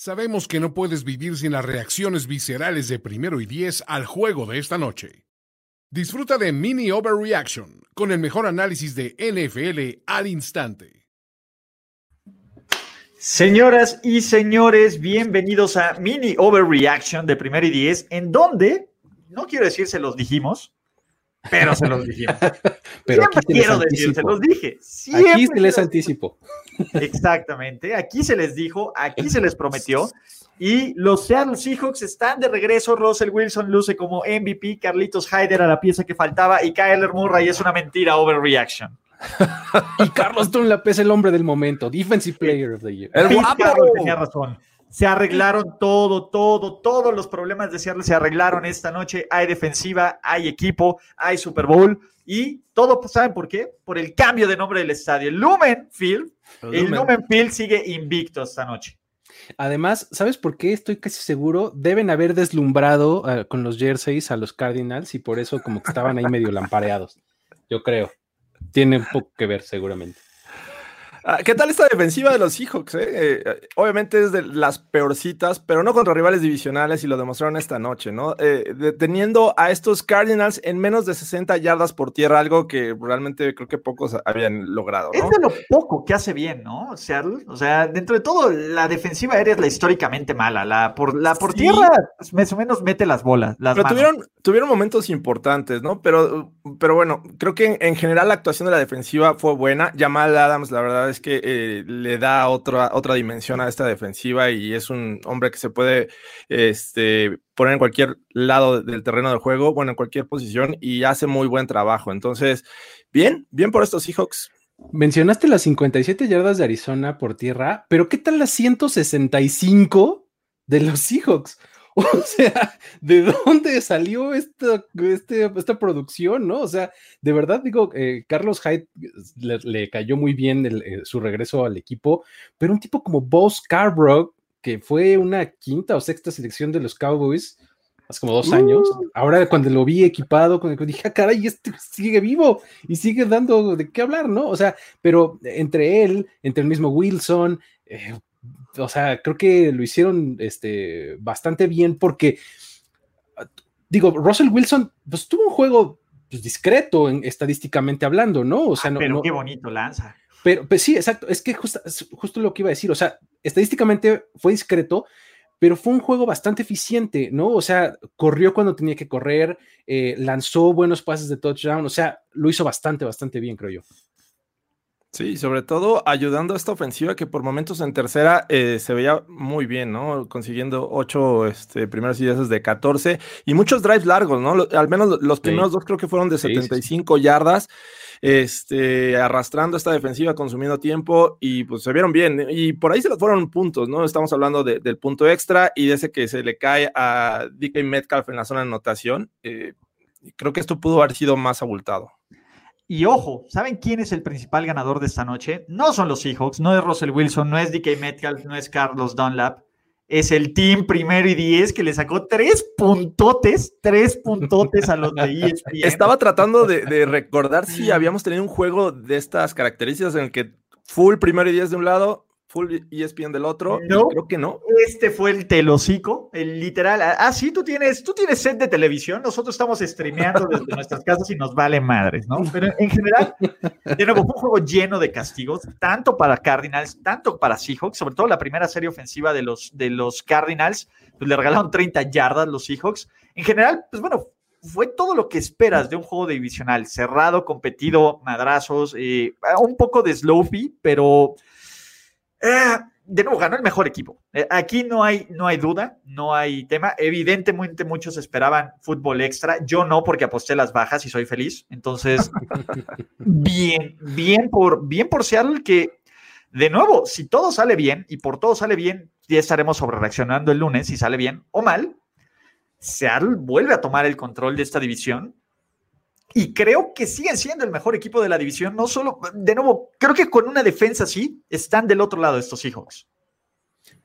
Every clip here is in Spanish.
Sabemos que no puedes vivir sin las reacciones viscerales de primero y diez al juego de esta noche. Disfruta de Mini Overreaction con el mejor análisis de NFL al instante. Señoras y señores, bienvenidos a Mini Overreaction de primero y diez, en donde, no quiero decir se los dijimos, pero se los dijimos. pero Siempre aquí se quiero decir, se los dije. Aquí se les anticipo. Exactamente, aquí se les dijo, aquí se les prometió. Y los Seattle Seahawks están de regreso. Russell Wilson luce como MVP, Carlitos Hyder a la pieza que faltaba y Kyler Murray es una mentira overreaction. Y Carlos Dunlap es el hombre del momento, Defensive Player of the Year. ¡El guapo! Carroll tenía razón. Se arreglaron todo, todo, todos los problemas de Seattle se arreglaron esta noche. Hay defensiva, hay equipo, hay Super Bowl y todo, pues, ¿saben por qué? Por el cambio de nombre del estadio. Lumen Field, el Lumen Field sigue invicto esta noche. Además, ¿sabes por qué? Estoy casi seguro. Deben haber deslumbrado ah, con los jerseys a los Cardinals y por eso como que estaban ahí medio lampareados. Yo creo. Tiene un poco que ver seguramente. Ah, ¿Qué tal esta defensiva de los Seahawks? eh? Eh, obviamente es de las peorcitas, pero no contra rivales divisionales y lo demostraron esta noche, ¿no? Eh, deteniendo a estos Cardinals en menos de 60 yardas por tierra, algo que realmente creo que pocos habían logrado, Es de lo poco que hace bien, ¿no? Seattle. O sea, dentro de todo, la defensiva aérea es la históricamente mala. La por, la por Sí. tierra, más o menos mete las bolas. Las Pero manos. tuvieron, tuvieron momentos importantes, ¿no? Pero, pero bueno, creo que en, en general la actuación de la defensiva fue buena. Jamal Adams, la verdad es que eh, le da otra, otra dimensión a esta defensiva y es un hombre que se puede este, poner en cualquier lado del terreno del juego, bueno, en cualquier posición y hace muy buen trabajo. Entonces, bien, bien por estos Seahawks. Mencionaste las 57 yardas de Arizona por tierra, pero ¿qué tal las 165 de los Seahawks? O sea, ¿de dónde salió esta, este- esta producción? ¿No? O sea, de verdad digo, eh, Carlos Hyde le, le cayó muy bien el, eh, su regreso al equipo, pero un tipo como Bo Scarborough, que fue una quinta o sexta selección de los Cowboys hace como dos años, ahora cuando lo vi equipado, cuando dije, ah, caray, este sigue vivo y sigue dando de qué hablar, ¿no? O sea, pero entre él, entre el mismo Wilson, eh, o sea, creo que lo hicieron este, bastante bien porque, ah, digo, Russell Wilson, pues tuvo un juego pues, discreto en- estadísticamente hablando, ¿no? O sea, no, Pero no- qué bonito lanza. pero pues sí, exacto, es que justo lo que iba a decir, o sea, estadísticamente fue discreto, pero fue un juego bastante eficiente, ¿no? O sea, corrió cuando tenía que correr, eh, lanzó buenos pases de touchdown, o sea, lo hizo bastante, bastante bien, creo yo. Sí, sobre todo ayudando a esta ofensiva que por momentos en tercera eh, se veía muy bien, ¿no? Consiguiendo ocho este, primeros y dieces de 14 y muchos drives largos, ¿no? Lo- al menos lo- los Sí. primeros dos creo que fueron de Sí, sí, sí. 75 yardas, este, arrastrando esta defensiva, consumiendo tiempo y pues se vieron bien. Y por ahí se les fueron puntos, ¿no? Estamos hablando de- del punto extra y de ese que se le cae a DK Metcalf en la zona de anotación. eh, creo que esto pudo haber sido más abultado. Y ojo, ¿saben quién es el principal ganador de esta noche? No son los Seahawks, no es Russell Wilson, no es DK Metcalf, no es Carlos Dunlap. Es el team primero y diez que le sacó tres puntotes, tres puntotes a los de ESPN. Estaba tratando de, de recordar si habíamos tenido un juego de estas características en el que full primero y diez de un lado, full ESPN del otro. No. Creo que no. Este fue el telocico, el literal. Ah, sí, tú tienes, tú tienes set de televisión. Nosotros estamos streameando desde nuestras casas y nos vale madres, ¿no? Pero en general, de nuevo, fue un juego lleno de castigos, tanto para Cardinals, tanto para Seahawks, sobre todo la primera serie ofensiva de los, de los Cardinals, pues le regalaron 30 yardas los Seahawks. En general, pues bueno, fue todo lo que esperas de un juego divisional, cerrado, competido, madrazos, eh, un poco de sloppy, pero eh, de nuevo, ganó el mejor equipo. Eh, aquí no hay, no hay duda, no hay tema. Evidentemente muchos esperaban fútbol extra. Yo no, porque aposté las bajas y soy feliz. Entonces, bien, bien por, bien por Seattle que, de nuevo, si todo sale bien y por todo sale bien, ya estaremos sobre reaccionando el lunes si sale bien o mal. Seattle vuelve a tomar el control de esta división y creo que siguen siendo el mejor equipo de la división. No solo, de nuevo, creo que con una defensa así están del otro lado estos Seahawks.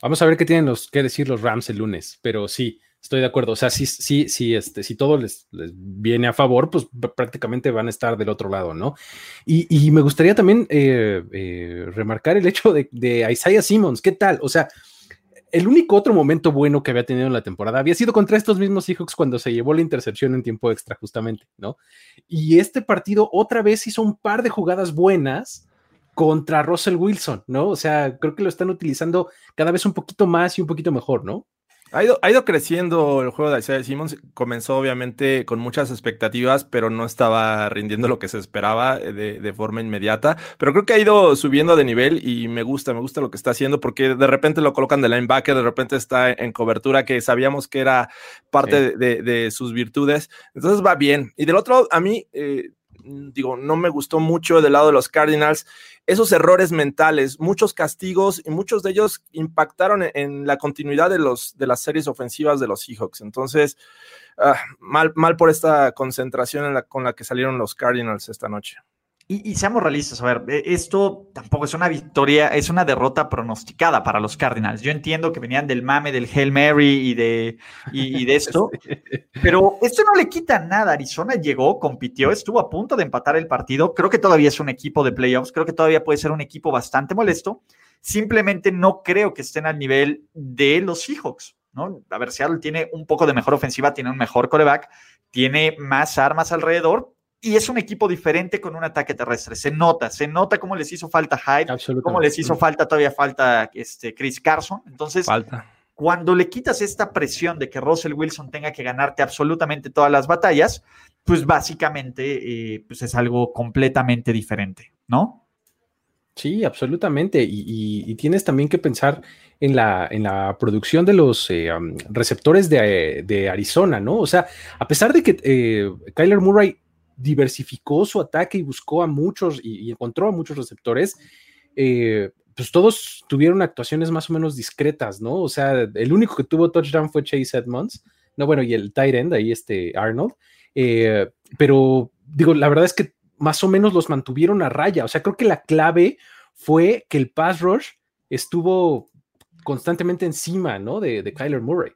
Vamos a ver qué tienen los que decir los Rams el lunes, pero sí, estoy de acuerdo. O sea, sí, sí, sí, este, si todo les, les viene a favor, pues pr- prácticamente van a estar del otro lado, ¿no? Y, y me gustaría también eh, eh, remarcar el hecho de, de Isaiah Simmons. ¿Qué tal? O sea, el único otro momento bueno que había tenido en la temporada había sido contra estos mismos Seahawks cuando se llevó la intercepción en tiempo extra, justamente, ¿no? Y este partido otra vez hizo un par de jugadas buenas contra Russell Wilson, ¿no? O sea, creo que lo están utilizando cada vez un poquito más y un poquito mejor, ¿no? Ha ido, ha ido, creciendo el juego de Isaiah Simmons. Comenzó obviamente con muchas expectativas, pero no estaba rindiendo lo que se esperaba de, de, forma inmediata. Pero creo que ha ido subiendo de nivel y me gusta, me gusta lo que está haciendo porque de repente lo colocan de linebacker, de repente está en cobertura que sabíamos que era parte sí. de, de, sus virtudes. Entonces va bien. Y del otro, a mí, eh, digo, no me gustó mucho del lado de los Cardinals esos errores mentales, muchos castigos y muchos de ellos impactaron en, en la continuidad de, los, de las series ofensivas de los Seahawks. Entonces, uh, mal, mal por esta concentración con la que salieron los Cardinals esta noche. Y, y, seamos realistas, a ver, e, esto tampoco es una victoria, es una derrota pronosticada para los Cardinals. Yo entiendo que venían del mame del Hail Mary y de, y, y de esto, pero esto no le quita nada. Arizona llegó, compitió, estuvo a punto de empatar el partido. Creo que todavía es un equipo de playoffs, creo que todavía puede ser un equipo bastante molesto. Simplemente no creo que estén al nivel de los Seahawks. ¿no? A ver, Seattle tiene un poco de mejor ofensiva, tiene un mejor coreback, tiene más armas alrededor, y es un equipo diferente con un ataque terrestre. Se nota, se nota cómo les hizo falta Hyde, cómo les hizo falta, todavía falta este, Chris Carson. Entonces, falta. cuando le quitas esta presión de que Russell Wilson tenga que ganarte absolutamente todas las batallas, pues básicamente eh, pues es algo completamente diferente, ¿no? Sí, absolutamente. Y, y, y, tienes también que pensar en la, en la producción de los eh, um, receptores de, de, Arizona, ¿no? O sea, a pesar de que eh, Kyler Murray diversificó su ataque y buscó a muchos y, encontró a muchos receptores, eh, pues todos tuvieron actuaciones más o menos discretas, ¿no? O sea, el único que tuvo touchdown fue Chase Edmonds, no, bueno, y el tight end, ahí este Arnold, eh, pero digo, la verdad es que más o menos los mantuvieron a raya, o sea, creo que la clave fue que el pass rush estuvo constantemente encima, ¿no? De, de Kyler Murray.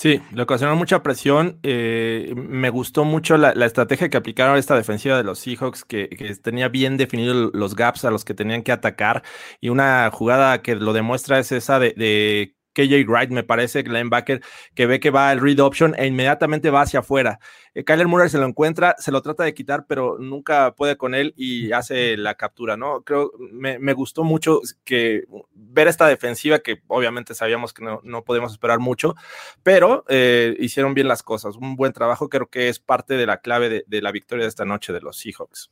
Sí, le ocasionó mucha presión. Eh, me gustó mucho la, estrategia que aplicaron esta defensiva de los Seahawks, que, tenía bien definidos los gaps a los que tenían que atacar. Y una jugada que lo demuestra es esa de KJ Wright, me parece, linebacker, que ve que va el read option e inmediatamente va hacia afuera. Eh, Kyler Murray se lo encuentra, se lo trata de quitar, pero nunca puede con él y hace la captura, ¿no? Creo, me, me gustó mucho que ver esta defensiva, que obviamente sabíamos que no, no podemos esperar mucho, pero eh, hicieron bien las cosas. Un buen trabajo, creo que es parte de la clave de, de la victoria de esta noche de los Seahawks.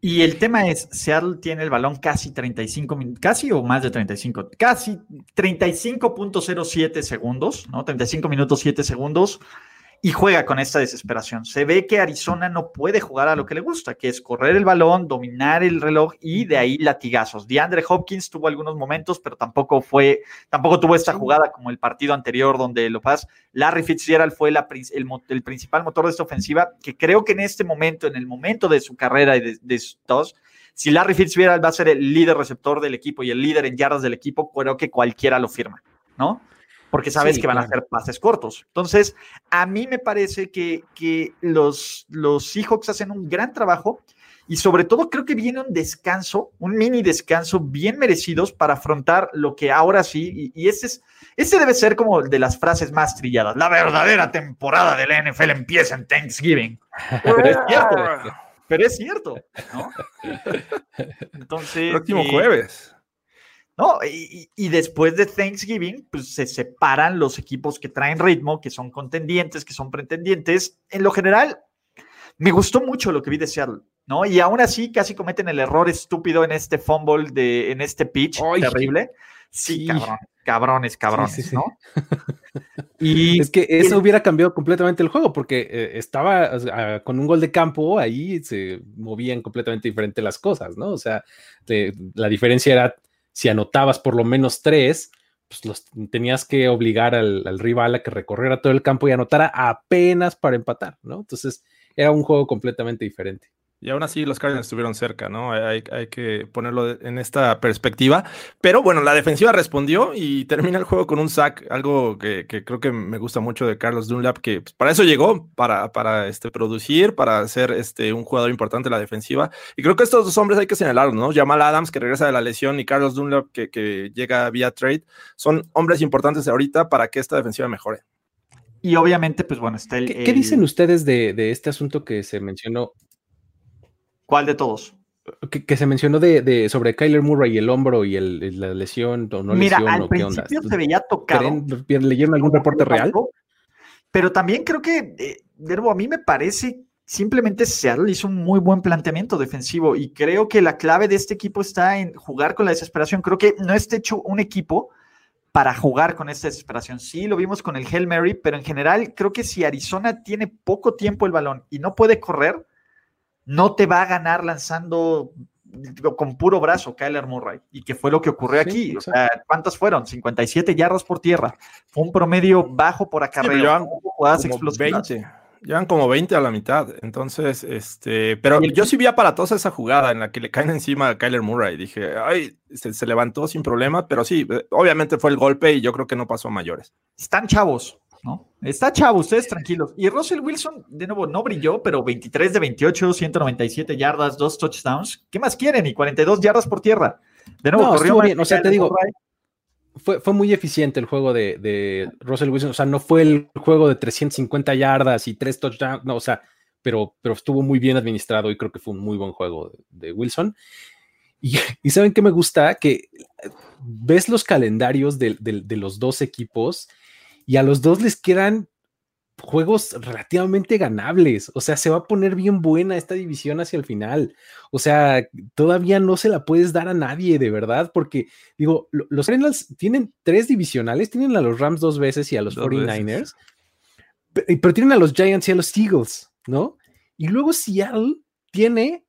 Y el tema es, Seattle tiene el balón casi 35 minutos, casi o más de 35, casi 35.07 segundos, ¿no? 35 minutos 7 segundos y juega con esta desesperación. Se ve que Arizona no puede jugar a lo que le gusta, que es correr el balón, dominar el reloj y de ahí latigazos. DeAndre Hopkins tuvo algunos momentos, pero tampoco fue, tampoco tuvo esta jugada como el partido anterior donde lo pas. Larry Fitzgerald fue la, el, el, principal motor de esta ofensiva, que creo que en este momento, en el momento de su carrera y de, de sus si Larry Fitzgerald va a ser el líder receptor del equipo y el líder en yardas del equipo, creo que cualquiera lo firma, ¿no? Porque sabes sí, que van claro. a hacer pases cortos. Entonces, a mí me parece que, que los, los Seahawks hacen un gran trabajo y sobre todo creo que viene un descanso, un mini descanso bien merecidos para afrontar lo que ahora sí, y, y este, es, este debe ser como de las frases más trilladas, la verdadera temporada de la NFL empieza en Thanksgiving. Pero es cierto, pero es cierto, ¿no? Entonces... Próximo eh, jueves. ¿No? Y, y, después de Thanksgiving, pues se separan los equipos que traen ritmo, que son contendientes, que son pretendientes. En lo general, me gustó mucho lo que vi de Seattle, ¿no? Y aún así casi cometen el error estúpido en este fumble, de, en este pitch Ay, terrible. Sí, sí, cabrón, cabrones, cabrones, sí, sí, ¿no? y es que eso el, hubiera cambiado completamente el juego, porque eh, estaba o sea, con un gol de campo, ahí se movían completamente diferente las cosas, ¿no? O sea, la diferencia era si anotabas por lo menos tres, pues los tenías que obligar al, al, rival a que recorriera todo el campo y anotara apenas para empatar, ¿no? Entonces era un juego completamente diferente. Y aún así los Cardinals estuvieron cerca, ¿no? Hay, hay, que ponerlo en esta perspectiva. Pero bueno, la defensiva respondió y termina el juego con un sack, algo que, que creo que me gusta mucho de Carlos Dunlap, que pues, para eso llegó, para, para este, producir, para ser este, un jugador importante en la defensiva. Y creo que estos dos hombres hay que señalarlos, ¿no? Jamal Adams, que regresa de la lesión, y Carlos Dunlap, que, que llega vía trade, son hombres importantes ahorita para que esta defensiva mejore. Y obviamente, pues bueno, está el. ¿Qué, ¿qué dicen ustedes de, de, este asunto que se mencionó? ¿Cuál de todos? Que, que se mencionó de, de, sobre Kyler Murray y el hombro y el, la lesión o no Mira, lesión al o qué onda. principio se veía tocado. ¿Leyeron algún reporte real? Pero también creo que, eh, de nuevo, a mí me parece simplemente Seattle hizo un muy buen planteamiento defensivo y creo que la clave de este equipo está en jugar con la desesperación. Creo que no está hecho un equipo para jugar con esta desesperación. Sí, lo vimos con el Hail Mary, pero en general creo que si Arizona tiene poco tiempo el balón y no puede correr, no te va a ganar lanzando con puro brazo Kyler Murray. Y que fue lo que ocurrió Sí, aquí. O sea, ¿Cuántas fueron? 57 yardas por tierra. Fue un promedio bajo por acarreo. llevan hubo jugadas como explosivas. 20. Llevan como 20 a la mitad. Entonces, este, pero el- yo sí vi aparatosa esa jugada en la que le caen encima a Kyler Murray. Dije, ay, se, se levantó sin problema, pero sí, eh, obviamente fue el golpe y yo creo que no pasó a mayores. Están chavos, ¿no? Está chavo, ustedes tranquilos. Y Russell Wilson, de nuevo, no brilló, pero 23 de 28, 197 yardas, dos touchdowns. ¿Qué más quieren? Y 42 yardas por tierra. De nuevo, No, corrió bien, que o sea, te digo. Fue, fue muy eficiente el juego de, de Russell Wilson. O sea, no fue el juego de 350 yardas y tres touchdowns. No, o sea, pero, pero estuvo muy bien administrado y creo que fue un muy buen juego de, de Wilson. Y, y ¿saben qué me gusta? Que ves los calendarios de, de los dos equipos y a los dos les quedan juegos relativamente ganables. O sea, se va a poner bien buena esta división hacia el final. O sea, todavía no se la puedes dar a nadie, de verdad, porque digo, lo- los Cardinals tienen tres divisionales, tienen a los Rams dos veces y a los Dos 49ers, pe- pero tienen a los Giants y a los Eagles, ¿no? Y luego Seattle tiene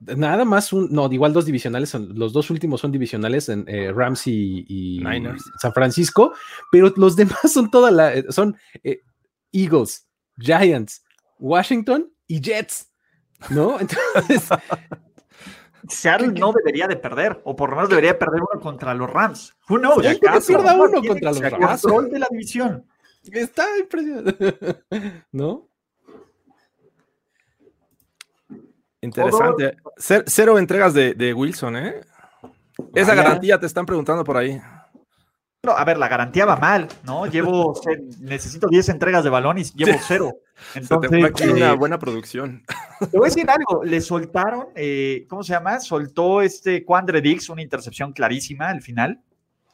nada más un, no, igual dos divisionales, son, los dos últimos son divisionales en eh, Rams y, y Niners. San Francisco, pero los demás son toda la, eh, son eh, Eagles, Giants, Washington y Jets, ¿no? Entonces, Seattle no debería de perder, o por lo menos debería perder uno contra los Rams. Who knows? Que pierda No, uno contra los Rams. Control de la división. está impresionante, ¿no? Interesante. Cer- cero entregas de, de Wilson, ¿eh? Esa Vaya. garantía te están preguntando por ahí. No, a ver, la garantía va mal, ¿no? Llevo, se- necesito 10 entregas de balón y llevo cero. Se te Entonces, una eh, buena producción. Te voy a decir algo, le soltaron, eh, ¿cómo se llama? Soltó este Quandre Dix una intercepción clarísima al final,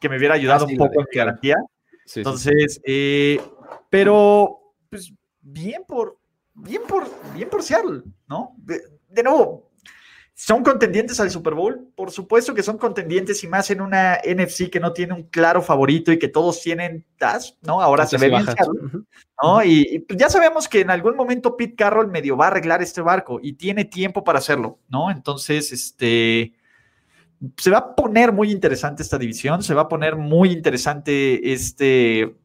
que me hubiera ayudado Ah, sí, un poco en garantía. Sí. Entonces, eh, pero, pues, bien por, bien por, bien por Seattle, ¿no? De, nuevo, ¿son contendientes al Super Bowl? Por supuesto que son contendientes y más en una NFC que no tiene un claro favorito y que todos tienen TAS, ¿no? Ahora se ve bien. ¿no? Y, y, pues, ya sabemos que en algún momento Pete Carroll medio va a arreglar este barco y tiene tiempo para hacerlo, ¿no? Entonces, este, se va a poner muy interesante esta división, se va a poner muy interesante este...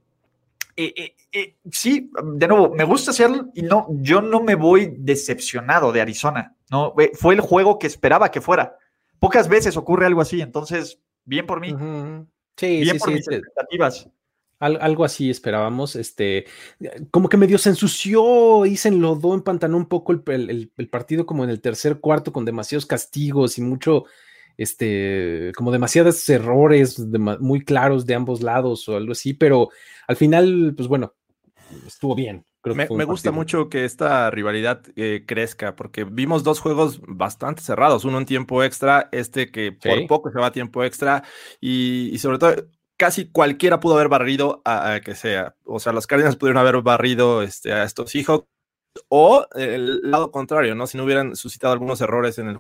eh, eh, eh, sí, de nuevo, me gusta hacerlo y no, yo no me voy decepcionado de Arizona, ¿no? Fue el juego que esperaba que fuera. Pocas veces ocurre algo así, entonces, bien por mí. Sí, bien sí, por sí. mis expectativas. al- algo así esperábamos. Este, como que medio se ensució y se enlodó, empantanó un poco el- el partido como en el tercer cuarto con demasiados castigos y mucho, este, como demasiados errores muy claros de ambos lados o algo así, pero al final, pues bueno, estuvo bien. Creo Me, gusta mucho que esta rivalidad eh, crezca, porque vimos dos juegos bastante cerrados, uno en tiempo extra, este que por Sí. poco se va a tiempo extra, y, y sobre todo casi cualquiera pudo haber barrido a, a que sea. O sea, los Cardinals pudieron haber barrido este, a estos Seahawks, o el lado contrario, ¿no? Si no hubieran suscitado algunos errores en el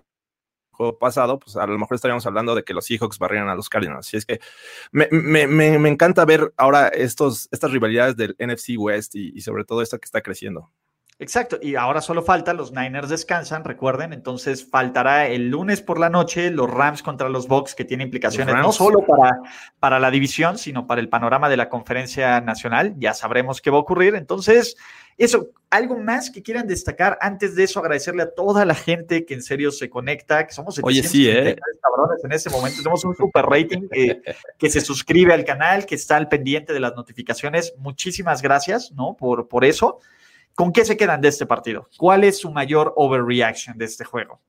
pasado, pues a lo mejor estaríamos hablando de que los Seahawks barrieran a los Cardinals. Así es que me, me, me, me encanta ver ahora estos, estas rivalidades del NFC West y, y sobre todo esta que está creciendo. Exacto, y ahora solo falta, los Niners descansan, recuerden, entonces faltará el lunes por la noche los Rams contra los Bucks, que tiene implicaciones no solo para, para la división, sino para el panorama de la conferencia nacional, ya sabremos qué va a ocurrir, entonces, eso, algo más que quieran destacar, antes de eso agradecerle a toda la gente que en serio se conecta, que somos Oye, sí, ¿eh? cabrones en ese momento, tenemos un super rating eh, que se suscribe al canal, que está al pendiente de las notificaciones, muchísimas gracias, ¿no? Por, por eso. ¿Con qué se quedan de este partido? ¿Cuál es su mayor overreaction de este juego?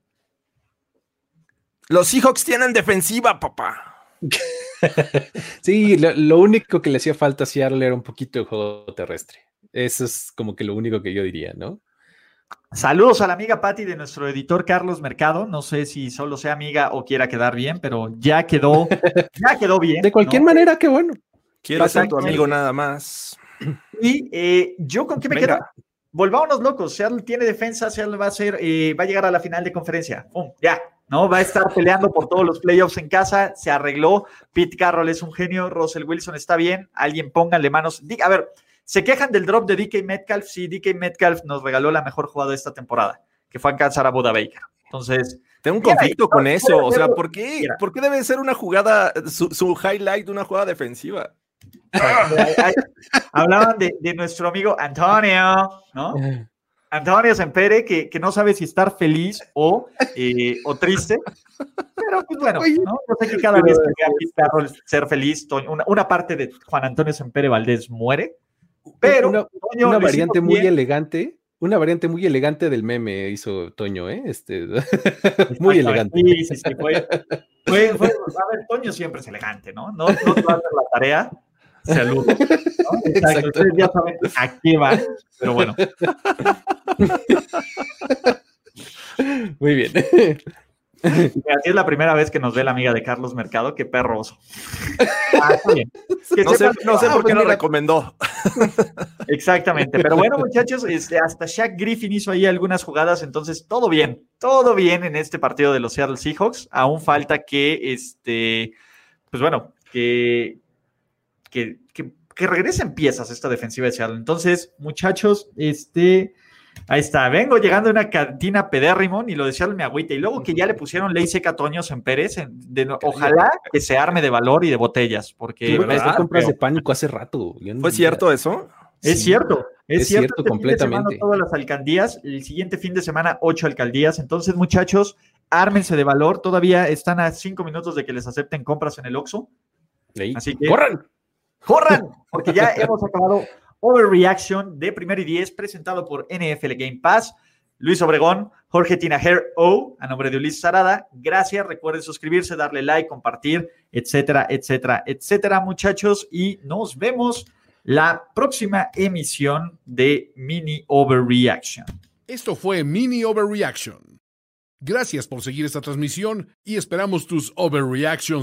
Los Seahawks tienen defensiva, papá. sí, lo, único que le hacía falta a Seattle era un poquito de juego terrestre. Eso es como que lo único que yo diría, ¿no? Saludos a la amiga Patti de nuestro editor Carlos Mercado. No sé si solo sea amiga o quiera quedar bien, pero ya quedó, ya quedó bien. De cualquier manera, qué bueno. Quiero ser tu amigo nada más. Y eh, yo con qué me quedo volvámonos locos. Seattle tiene defensa, Seattle va a ser, eh, va a llegar a la final de conferencia. Ya, ¿no? Va a estar peleando por todos los playoffs en casa. Se arregló. Pete Carroll es un genio. Russell Wilson está bien. Alguien pónganle manos. A ver, ¿se quejan del drop de DK Metcalf? Sí, DK Metcalf nos regaló la mejor jugada de esta temporada, que fue alcanzar a Buda Baker. Entonces. Tengo un conflicto con eso. O sea, ¿por qué, ¿por qué debe ser una jugada, su, su highlight de una jugada defensiva? Hablaban de, nuestro amigo Antonio, ¿no? Antonio Sempere, que, que no sabe si estar feliz o, eh, o triste. Pero pues bueno, ¿no? sé que cada vez que ser feliz, una, parte de Juan Antonio Sempere Valdés muere. Pero una, variante muy elegante, una variante muy elegante del meme hizo Toño, ¿eh? Este, muy elegante. Sí, sí, sí, fue, fue, a ver, Toño siempre es elegante, ¿no? No, no la tarea, Saludos. Exacto. Ustedes ya saben a qué van, pero bueno. Muy bien. Así es la primera vez que nos ve la amiga de Carlos Mercado, qué perroso. Ah, no, sé, no sé, por qué lo recomendó. Exactamente, pero bueno, muchachos, este, hasta Shaq Griffin hizo ahí algunas jugadas, entonces todo bien, todo bien en este partido de los Seattle Seahawks. Aún falta que, este, pues bueno, que, que, que, regresen piezas esta defensiva de Seattle. Entonces, muchachos, este, ahí está. Vengo llegando a una cantina pedérrimo y lo de Seattle me agüita. Y luego que ya le pusieron ley seca a Toños en Pérez, ojalá que se arme de valor y de botellas, porque... compras de pánico hace rato. ¿Fue cierto eso? Es cierto, es, cierto, este completamente. todas las alcaldías, el siguiente fin de semana ocho alcaldías. Entonces, muchachos, ármense de valor. Todavía están a cinco minutos de que les acepten compras en el Oxxo. Así que corran. ¡Corran! Porque ya hemos acabado Overreaction de Primer y Diez, presentado por NFL Game Pass. Luis Obregón, Jorge Tinajer O, a nombre de Ulises Sarada. Gracias. Recuerden suscribirse, darle like, compartir, etcétera, etcétera, etcétera, muchachos. Y nos vemos la próxima emisión de Mini Overreaction. Esto fue Mini Overreaction. Gracias por seguir esta transmisión y esperamos tus overreactions